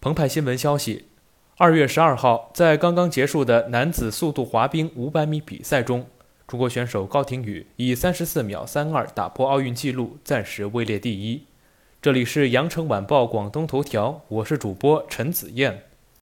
澎湃新闻消息：二月十二号，在刚刚结束的男子速度滑冰五百米比赛中，中国选手高亭宇以三十四秒三二打破奥运纪录，暂时位列第一。这里是羊城晚报广东头条，我是主播陈子燕。